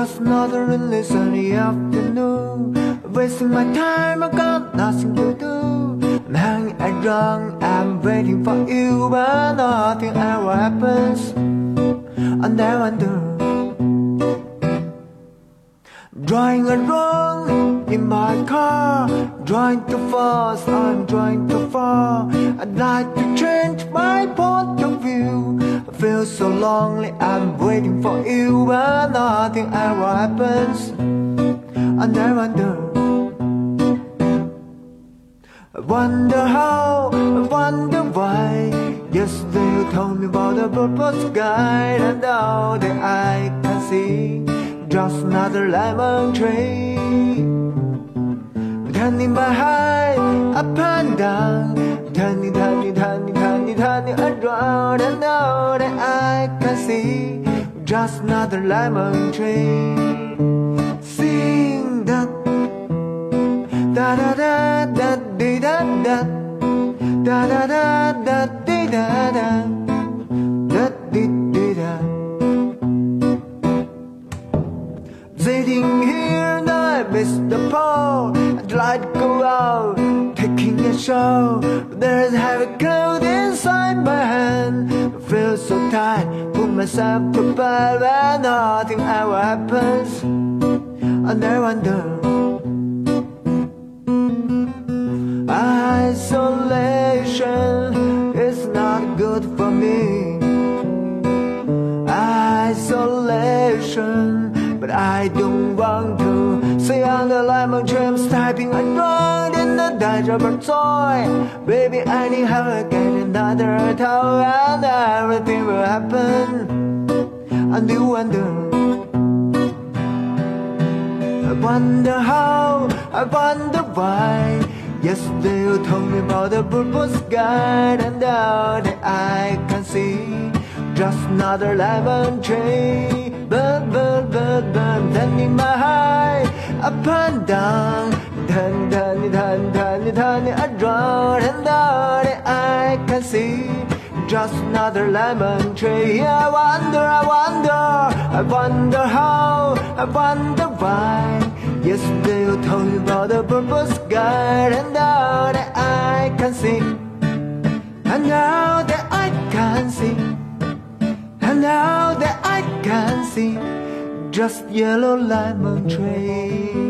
Just another endless sunny afternoon. Wasting my time, I got nothing to do. I'm hanging around, I'm waiting for you But nothing ever happens. I never do. Drawing around in my car, driving too fast, I'm driving too far. I'd like to change my point of view. I feel so lonely, I'm waiting for you, but nothing ever happens. I never wonder. I wonder how, I wonder why. Yesterday you told me about the purple sky, and now that I can see just another lemon tree. My head up and down, turning, turning, turning, turning, turning around, and now that I can see just another lemon tree. Sing that da da da da dee da da da da da da dee da da da dee dee da. Sitting here and I miss the. To go out, taking a show. There's heavy cloud inside my hand. I feel so tight, put myself bed when nothing ever happens. I never wonder. Isolation is not good for me. Isolation, but I don't want the lemon tree, typing around in the diaper toy. Baby, I need to get another toy, and everything will happen. I do wonder. I wonder how, I wonder why. Yesterday you told me about the purple sky, and now that I can see just another lemon tree. But, but, but, but, turning my heart up and down, turn, turn, turn, turn, turn around, and that I can see just another lemon tree. I wonder, I wonder, I wonder how, I wonder why. Yesterday you told me about the purple sky, and now that I can see, and now that I can see, and now that I can see, just yellow lemon tree.